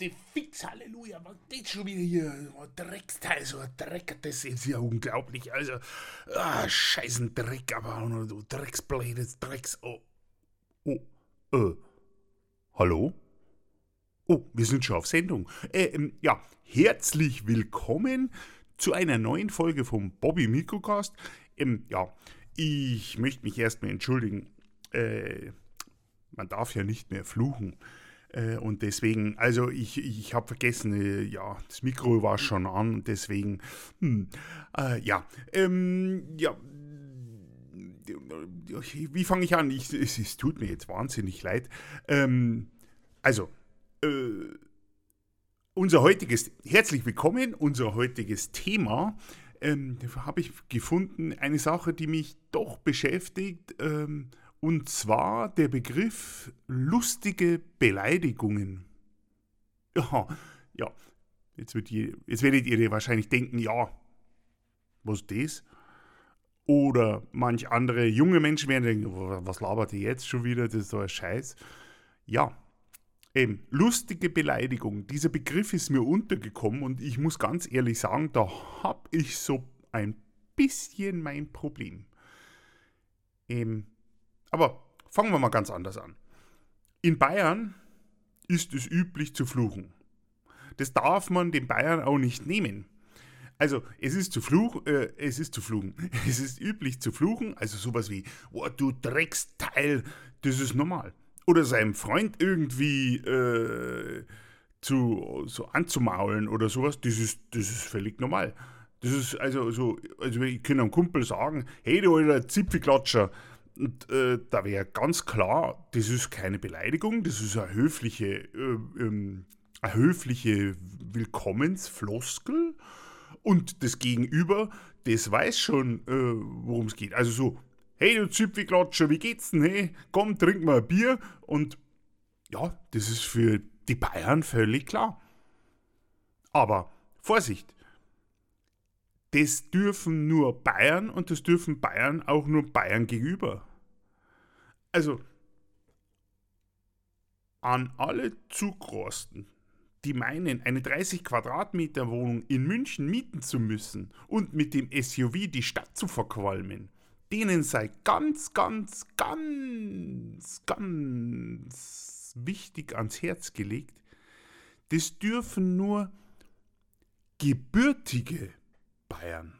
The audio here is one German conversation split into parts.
ja, sacken Sie mit, Sie fix, Halleluja, was geht schon wieder hier? Oh, Drecksteil, so ein Dreck, das ist ja unglaublich. Also, ah, scheißen Dreck, aber noch du Drecksblade, Drecks, oh, oh, äh, hallo? Oh, wir sind schon auf Sendung. Äh, ähm, ja, herzlich willkommen zu einer neuen Folge vom Bobby Mikrocast. Ähm, ja, ich möchte mich erstmal entschuldigen. Äh, man darf ja nicht mehr fluchen. Äh, und deswegen, also ich, ich habe vergessen, äh, ja, das Mikro war schon an deswegen, hm, äh, ja, ähm, ja, wie fange ich an? Ich, es, es, tut mir jetzt wahnsinnig leid. Ähm, also, äh, unser heutiges, herzlich willkommen, unser heutiges Thema ähm, habe ich gefunden, eine Sache, die mich doch beschäftigt, ähm, und zwar der Begriff lustige Beleidigungen. Ja, ja. Jetzt, wird je, jetzt werdet ihr wahrscheinlich denken, ja, was ist das? Oder manch andere junge Menschen werden denken, was labert ihr jetzt schon wieder? Das ist so ein Scheiß. Ja, eben, lustige Beleidigung. Dieser Begriff ist mir untergekommen und ich muss ganz ehrlich sagen, da habe ich so ein bisschen mein Problem. Ähm, aber fangen wir mal ganz anders an. In Bayern ist es üblich zu fluchen. Das darf man den Bayern auch nicht nehmen. Also, es ist zu fluchen, äh, es ist zu fluchen. Es ist üblich zu fluchen, also sowas wie, oh, du Drecksteil, das ist normal. Oder seinem Freund irgendwie äh, zu, so anzumaulen oder sowas, das ist, das ist völlig normal. Das ist also so, also ich kann einem Kumpel sagen, hey du alter Zipfelklatscher, und äh, da wäre ganz klar, das ist keine Beleidigung, das ist eine höfliche, äh, ähm, eine höfliche Willkommensfloskel. Und das Gegenüber, das weiß schon, äh, worum es geht. Also so, hey du Zipfelklatscher, wie geht's denn? Hey, komm, trink mal ein Bier. Und ja, das ist für die Bayern völlig klar. Aber Vorsicht, das dürfen nur Bayern und das dürfen Bayern auch nur Bayern gegenüber. Also an alle Zugrosten, die meinen, eine 30 Quadratmeter Wohnung in München mieten zu müssen und mit dem SUV die Stadt zu verqualmen, denen sei ganz, ganz, ganz, ganz wichtig ans Herz gelegt, das dürfen nur gebürtige Bayern.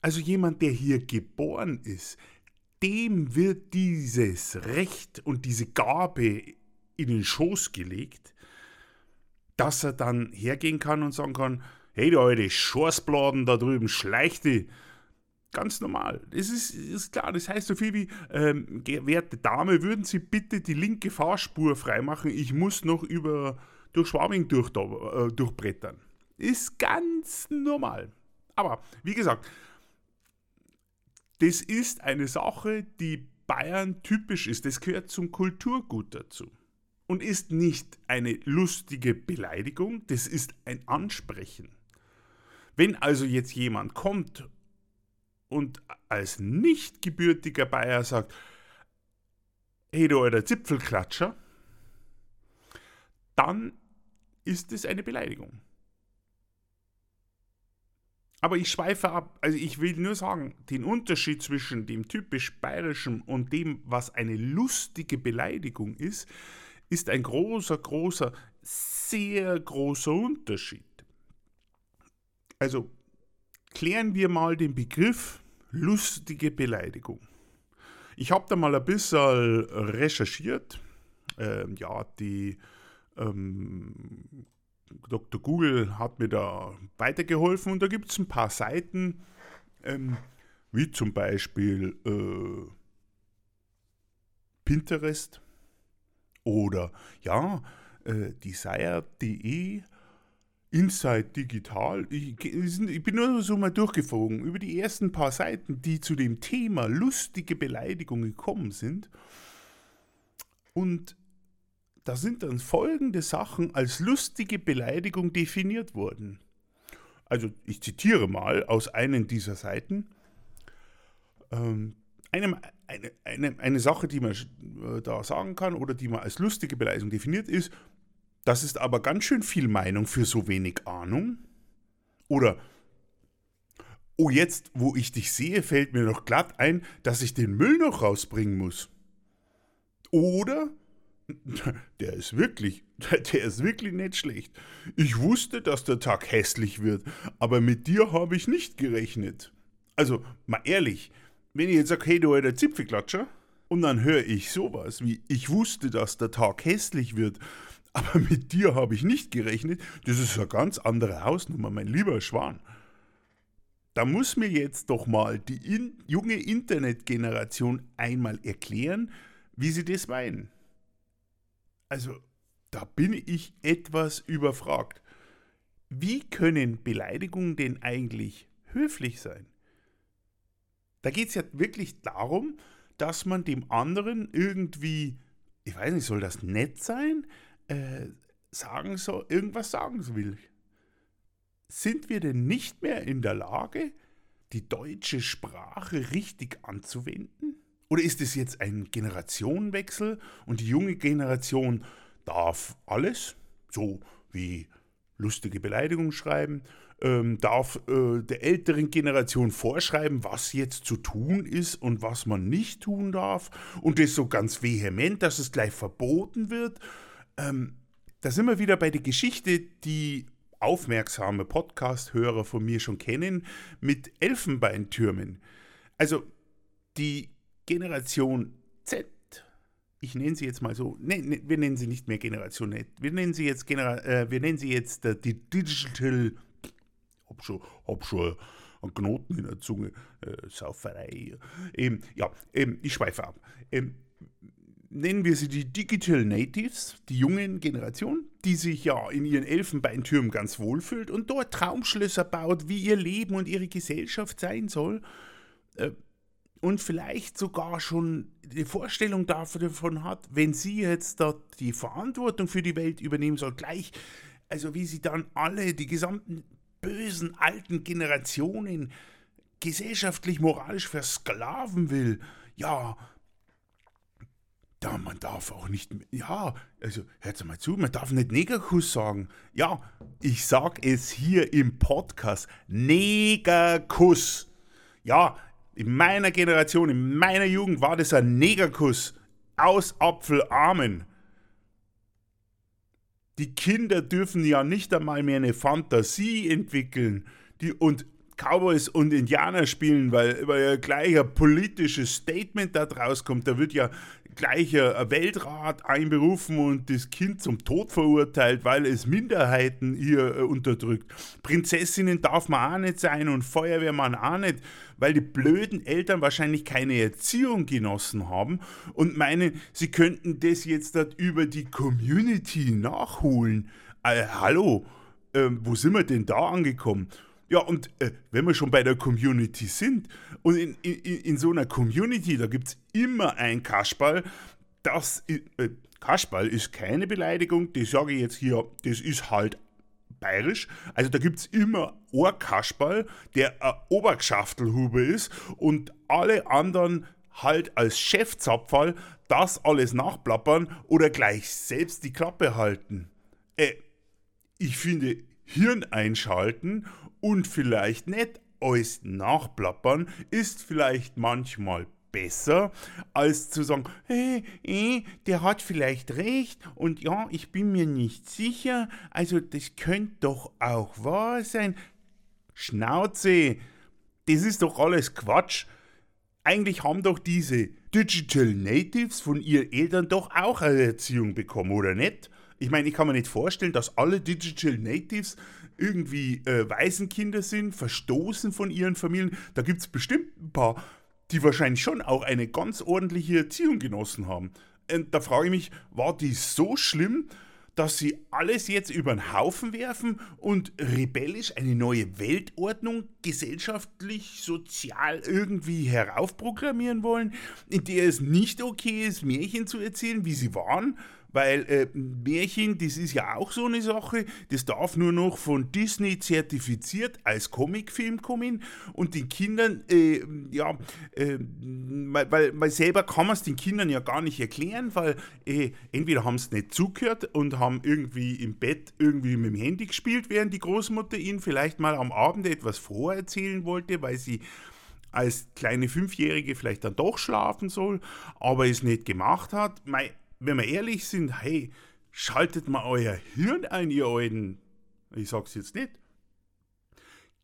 Also jemand, der hier geboren ist, dem wird dieses Recht und diese Gabe in den Schoß gelegt, dass er dann hergehen kann und sagen kann, hey du alte Schorsbladen da drüben, schleichte. Ganz normal. Das ist, ist klar, das heißt so viel wie, ähm, werte Dame, würden Sie bitte die linke Fahrspur freimachen, ich muss noch über, durch Schwabing durch, äh, durchbrettern. Ist ganz normal. Aber wie gesagt, das ist eine Sache, die Bayern typisch ist. Das gehört zum Kulturgut dazu. Und ist nicht eine lustige Beleidigung, das ist ein Ansprechen. Wenn also jetzt jemand kommt und als nicht gebürtiger Bayer sagt, hey du alter Zipfelklatscher, dann ist es eine Beleidigung. Aber ich schweife ab. Also ich will nur sagen, den Unterschied zwischen dem typisch bayerischen und dem, was eine lustige Beleidigung ist, ist ein großer, großer, sehr großer Unterschied. Also klären wir mal den Begriff lustige Beleidigung. Ich habe da mal ein bisschen recherchiert. Ähm, ja, die ähm, Dr. Google hat mir da weitergeholfen und da gibt es ein paar Seiten, ähm, wie zum Beispiel äh, Pinterest oder ja, äh, desire.de, Inside Digital. Ich, ich, bin nur so mal durchgeflogen über die ersten paar Seiten, die zu dem Thema lustige Beleidigungen gekommen sind. Und da sind dann folgende Sachen als lustige Beleidigung definiert worden. Also ich zitiere mal aus einem dieser Seiten. Ähm, einem, eine, eine, eine Sache, die man äh, da sagen kann oder die man als lustige Beleidigung definiert ist, Das ist aber ganz schön viel Meinung für so wenig Ahnung. Oder, oh jetzt, wo ich dich sehe, fällt mir noch glatt ein, dass ich den Müll noch rausbringen muss. Oder, der ist wirklich, der ist wirklich nicht schlecht. Ich wusste, dass der Tag hässlich wird, aber mit dir habe ich nicht gerechnet. Also, mal ehrlich, wenn ich jetzt sage, hey, du alter Zipfelklatscher, und dann höre ich sowas wie, ich wusste, dass der Tag hässlich wird, aber mit dir habe ich nicht gerechnet, das ist eine ganz andere Hausnummer, mein lieber Schwan. Da muss mir jetzt doch mal die in, junge Internetgeneration einmal erklären, wie sie das meinen. Also, da bin ich etwas überfragt. Wie können Beleidigungen denn eigentlich höflich sein? Da geht es ja wirklich darum, dass man dem anderen irgendwie, ich weiß nicht, soll das nett sein? Äh, sagen soll, irgendwas sagen will. Sind wir denn nicht mehr in der Lage, die deutsche Sprache richtig anzuwenden? Oder ist es jetzt ein Generationenwechsel und die junge Generation darf alles, so wie lustige Beleidigungen schreiben, ähm, darf äh, der älteren Generation vorschreiben, was jetzt zu tun ist und was man nicht tun darf und das so ganz vehement, dass es gleich verboten wird. Ähm, da sind wir wieder bei der Geschichte, die aufmerksame Podcast-Hörer von mir schon kennen, mit Elfenbeintürmen. Also die Generation Z, ich nenne sie jetzt mal so, ne, ne, wir nennen sie nicht mehr Generation Z, wir nennen sie jetzt, Genera äh, wir nennen sie jetzt äh, die Digital, hab schon, hab schon einen Knoten in der Zunge, äh, Sauferei. Ähm, ja, ähm, ich schweife ab. Ähm, nennen wir sie die Digital Natives, die jungen Generation, die sich ja in ihren Elfenbeintürmen ganz wohlfühlt und dort Traumschlösser baut, wie ihr Leben und ihre Gesellschaft sein soll. Äh, und vielleicht sogar schon die Vorstellung davon hat, wenn sie jetzt dort die Verantwortung für die Welt übernehmen soll, gleich, also wie sie dann alle, die gesamten bösen alten Generationen gesellschaftlich, moralisch versklaven will. Ja, ja, man darf auch nicht, ja, also hört mal zu, man darf nicht Negerkuss sagen. Ja, ich sag es hier im Podcast, Negerkuss. Ja, in meiner Generation, in meiner Jugend war das ein Negerkuss aus Apfelarmen. Die Kinder dürfen ja nicht einmal mehr eine Fantasie entwickeln. Die, und Cowboys und Indianer spielen, weil, weil ja gleich ein politisches Statement da draus kommt. Da wird ja gleich ein Weltrat einberufen und das Kind zum Tod verurteilt, weil es Minderheiten hier äh, unterdrückt. Prinzessinnen darf man auch nicht sein und Feuerwehrmann auch nicht, weil die blöden Eltern wahrscheinlich keine Erziehung genossen haben und meinen, sie könnten das jetzt über die Community nachholen. Äh, hallo, äh, wo sind wir denn da angekommen? Ja, und äh, wenn wir schon bei der Community sind, und in, in, in so einer Community, da gibt es immer ein Kasperl, das, äh, Kasperl ist keine Beleidigung, das sage ich jetzt hier, das ist halt bayerisch. Also da gibt es immer ein Kasperl, der ein Obergeschaftelhube ist und alle anderen halt als Chefzapfall das alles nachplappern oder gleich selbst die Klappe halten. Äh, ich finde, Hirn einschalten und vielleicht nicht alles nachplappern ist vielleicht manchmal besser, als zu sagen, hey, hey, der hat vielleicht recht und ja, ich bin mir nicht sicher, also das könnte doch auch wahr sein. Schnauze, das ist doch alles Quatsch. Eigentlich haben doch diese Digital Natives von ihren Eltern doch auch eine Erziehung bekommen, oder nicht? Ich meine, ich kann mir nicht vorstellen, dass alle Digital Natives irgendwie äh, Waisenkinder sind, verstoßen von ihren Familien. Da gibt es bestimmt ein paar, die wahrscheinlich schon auch eine ganz ordentliche Erziehung genossen haben. Und da frage ich mich, war die so schlimm, dass sie alles jetzt über den Haufen werfen und rebellisch eine neue Weltordnung gesellschaftlich, sozial irgendwie heraufprogrammieren wollen, in der es nicht okay ist, Märchen zu erzählen, wie sie waren, weil äh, Märchen, das ist ja auch so eine Sache, das darf nur noch von Disney zertifiziert als Comicfilm kommen und den Kindern, äh, ja, äh, weil, weil selber kann man es den Kindern ja gar nicht erklären, weil äh, entweder haben sie nicht zugehört und haben irgendwie im Bett irgendwie mit dem Handy gespielt, während die Großmutter ihnen vielleicht mal am Abend etwas vorerzählen wollte, weil sie als kleine Fünfjährige vielleicht dann doch schlafen soll, aber es nicht gemacht hat. Mei, wenn wir ehrlich sind, hey, schaltet mal euer Hirn ein, ihr Alten. Ich sag's jetzt nicht.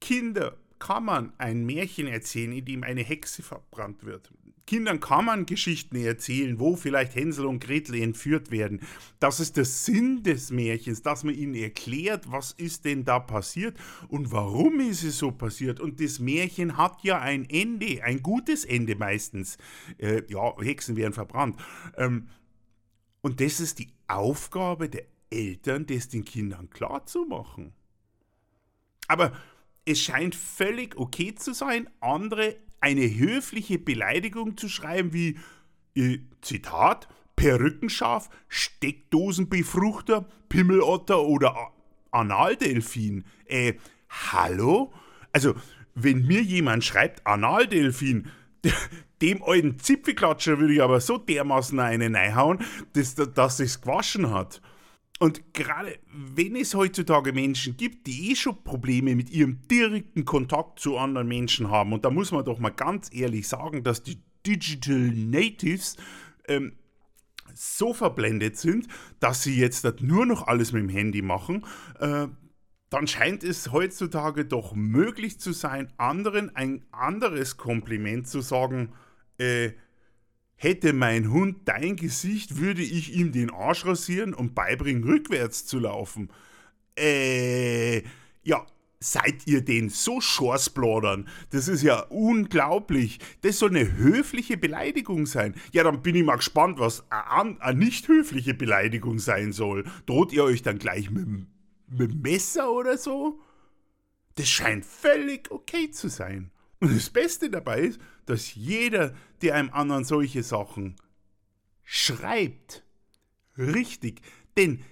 Kinder kann man ein Märchen erzählen, in dem eine Hexe verbrannt wird. Kindern kann man Geschichten erzählen, wo vielleicht Hänsel und Gretel entführt werden. Das ist der Sinn des Märchens, dass man ihnen erklärt, was ist denn da passiert und warum ist es so passiert. Und das Märchen hat ja ein Ende, ein gutes Ende meistens. Äh, ja, Hexen werden verbrannt. Ähm, und das ist die Aufgabe der Eltern, das den Kindern klarzumachen. Aber es scheint völlig okay zu sein, andere eine höfliche Beleidigung zu schreiben wie äh, Zitat Perückenschaf, Steckdosenbefruchter, Pimmelotter oder Analdelfin. Äh, hallo? Also, wenn mir jemand schreibt Analdelfin, dem alten Zipfelklatscher würde ich aber so dermaßen eine reinhauen, dass, dass es gewaschen hat. Und gerade wenn es heutzutage Menschen gibt, die eh schon Probleme mit ihrem direkten Kontakt zu anderen Menschen haben, und da muss man doch mal ganz ehrlich sagen, dass die Digital Natives ähm, so verblendet sind, dass sie jetzt nur noch alles mit dem Handy machen, äh, dann scheint es heutzutage doch möglich zu sein, anderen ein anderes Kompliment zu sagen, äh, Hätte mein Hund dein Gesicht, würde ich ihm den Arsch rasieren und beibringen, rückwärts zu laufen. Äh, ja, seid ihr denn so Schorsblodern? Das ist ja unglaublich. Das soll eine höfliche Beleidigung sein. Ja, dann bin ich mal gespannt, was eine, eine nicht höfliche Beleidigung sein soll. Droht ihr euch dann gleich mit, mit dem Messer oder so? Das scheint völlig okay zu sein. Und das Beste dabei ist, dass jeder, der einem anderen solche Sachen schreibt, richtig, denn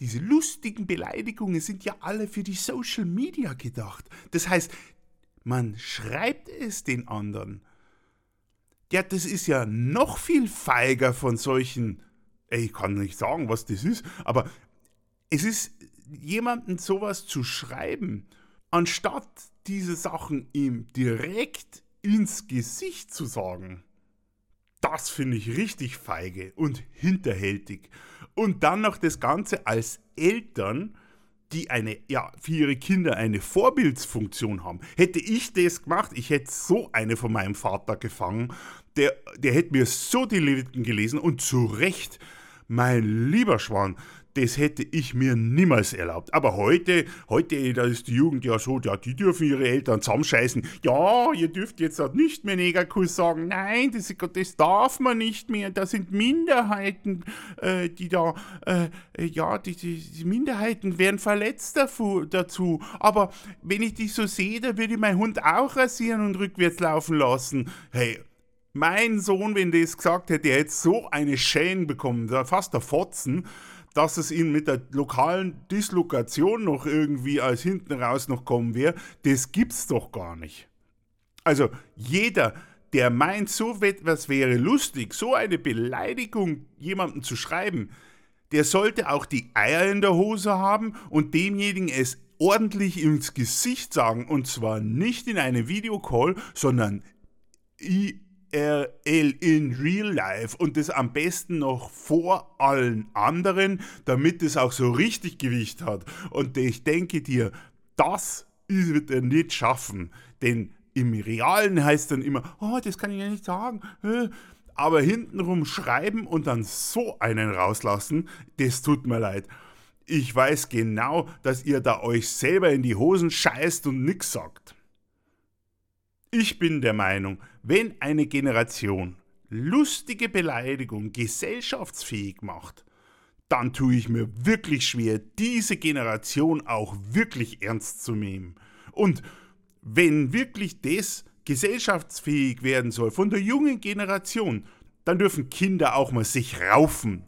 diese lustigen Beleidigungen sind ja alle für die Social Media gedacht. Das heißt, man schreibt es den anderen. Ja, das ist ja noch viel feiger von solchen, ich kann nicht sagen, was das ist, aber es ist jemandem sowas zu schreiben, anstatt diese Sachen ihm direkt ins Gesicht zu sagen, das finde ich richtig feige und hinterhältig. Und dann noch das Ganze als Eltern, die eine, ja, für ihre Kinder eine Vorbildsfunktion haben. Hätte ich das gemacht, ich hätte so eine von meinem Vater gefangen, der, der hätte mir so die Leviten gelesen und zu Recht, mein lieber Schwan, das hätte ich mir niemals erlaubt. Aber heute, heute, da ist die Jugend ja so, ja, die dürfen ihre Eltern zusammenscheißen. Ja, ihr dürft jetzt halt nicht mehr Negerkuss sagen. Nein, das, das darf man nicht mehr. Da sind Minderheiten, äh, die da, äh, ja, die, die, die, Minderheiten werden verletzt dazu. Aber wenn ich dich so sehe, da würde ich meinen Hund auch rasieren und rückwärts laufen lassen. Hey, mein Sohn, wenn der es gesagt hätte, der hätte so eine Schäden bekommen, fast der Fotzen dass es ihnen mit der lokalen Dislokation noch irgendwie als hinten raus noch kommen wäre, das gibt's doch gar nicht. Also jeder, der meint, so etwas wäre lustig, so eine Beleidigung jemandem zu schreiben, der sollte auch die Eier in der Hose haben und demjenigen es ordentlich ins Gesicht sagen und zwar nicht in einem Videocall, sondern IRL in Real Life und das am besten noch vor allen anderen, damit es auch so richtig Gewicht hat. Und ich denke dir, das wird er nicht schaffen, denn im Realen heißt dann immer, oh, das kann ich ja nicht sagen. Aber hintenrum schreiben und dann so einen rauslassen, das tut mir leid. Ich weiß genau, dass ihr da euch selber in die Hosen scheißt und nix sagt. Ich bin der Meinung, wenn eine Generation lustige Beleidigung gesellschaftsfähig macht, dann tue ich mir wirklich schwer, diese Generation auch wirklich ernst zu nehmen. Und wenn wirklich das gesellschaftsfähig werden soll von der jungen Generation, dann dürfen Kinder auch mal sich raufen.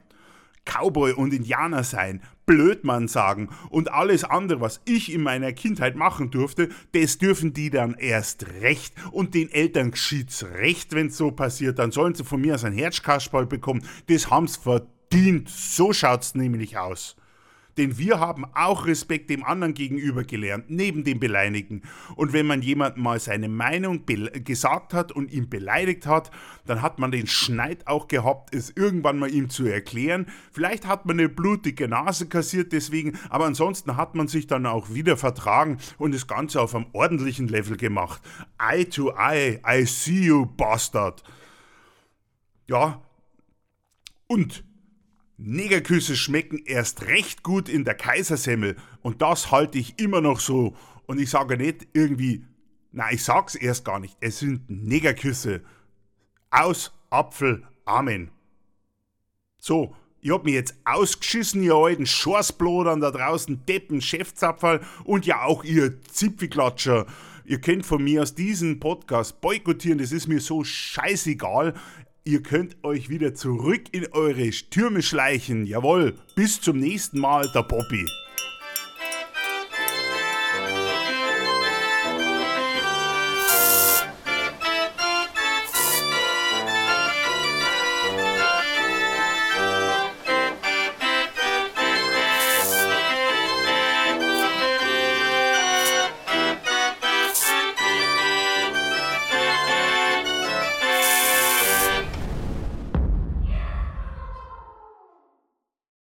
Cowboy und Indianer sein, Blödmann sagen und alles andere, was ich in meiner Kindheit machen durfte, das dürfen die dann erst recht. Und den Eltern geschieht's recht, wenn's so passiert. Dann sollen sie von mir aus ein Herzkasperl bekommen. Das haben's verdient. So schaut's nämlich aus. Denn wir haben auch Respekt dem anderen gegenüber gelernt, neben dem Beleidigen. Und wenn man jemandem mal seine Meinung gesagt hat und ihn beleidigt hat, dann hat man den Schneid auch gehabt, es irgendwann mal ihm zu erklären. Vielleicht hat man eine blutige Nase kassiert deswegen, aber ansonsten hat man sich dann auch wieder vertragen und das Ganze auf einem ordentlichen Level gemacht. Eye to eye, I see you, Bastard. Ja, und Negerküsse schmecken erst recht gut in der Kaisersemmel und das halte ich immer noch so. Und ich sage nicht irgendwie, nein, ich sag's erst gar nicht, es sind Negerküsse. Aus Apfel, Amen. So, ich hab mich jetzt ausgeschissen, ihr alten Schorsblodern da draußen, Deppen, Chefzapferl und ja auch ihr Zipfelklatscher. Ihr könnt von mir aus diesem Podcast boykottieren, das ist mir so scheißegal. Ihr könnt euch wieder zurück in eure Türme schleichen. Jawohl, bis zum nächsten Mal, der Poppy.